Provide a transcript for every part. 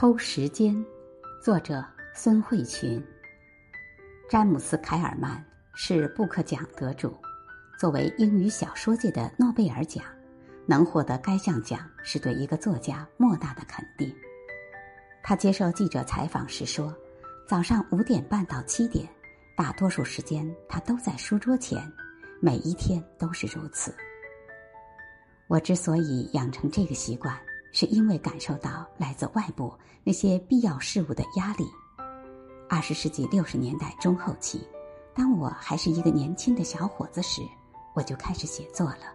偷时间，作者孙慧群。詹姆斯·凯尔曼是布克奖得主，作为英语小说界的诺贝尔奖，能获得该项奖是对一个作家莫大的肯定。他接受记者采访时说：“早上五点半到七点，大多数时间他都在书桌前，每一天都是如此。”我之所以养成这个习惯。是因为感受到来自外部那些必要事物的压力。二十世纪六十年代中后期，当我还是一个年轻的小伙子时，我就开始写作了。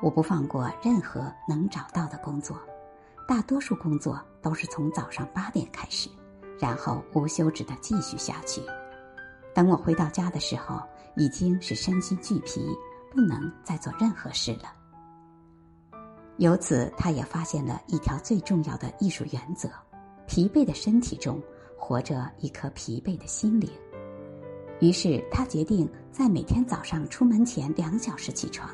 我不放过任何能找到的工作，大多数工作都是从早上八点开始，然后无休止的继续下去。等我回到家的时候，已经是身心俱疲，不能再做任何事了。由此，他也发现了一条最重要的艺术原则：疲惫的身体中活着一颗疲惫的心灵。于是，他决定在每天早上出门前两小时起床，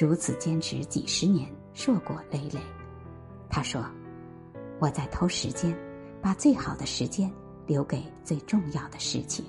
如此坚持几十年，硕果累累。他说：“我在偷时间，把最好的时间留给最重要的事情。”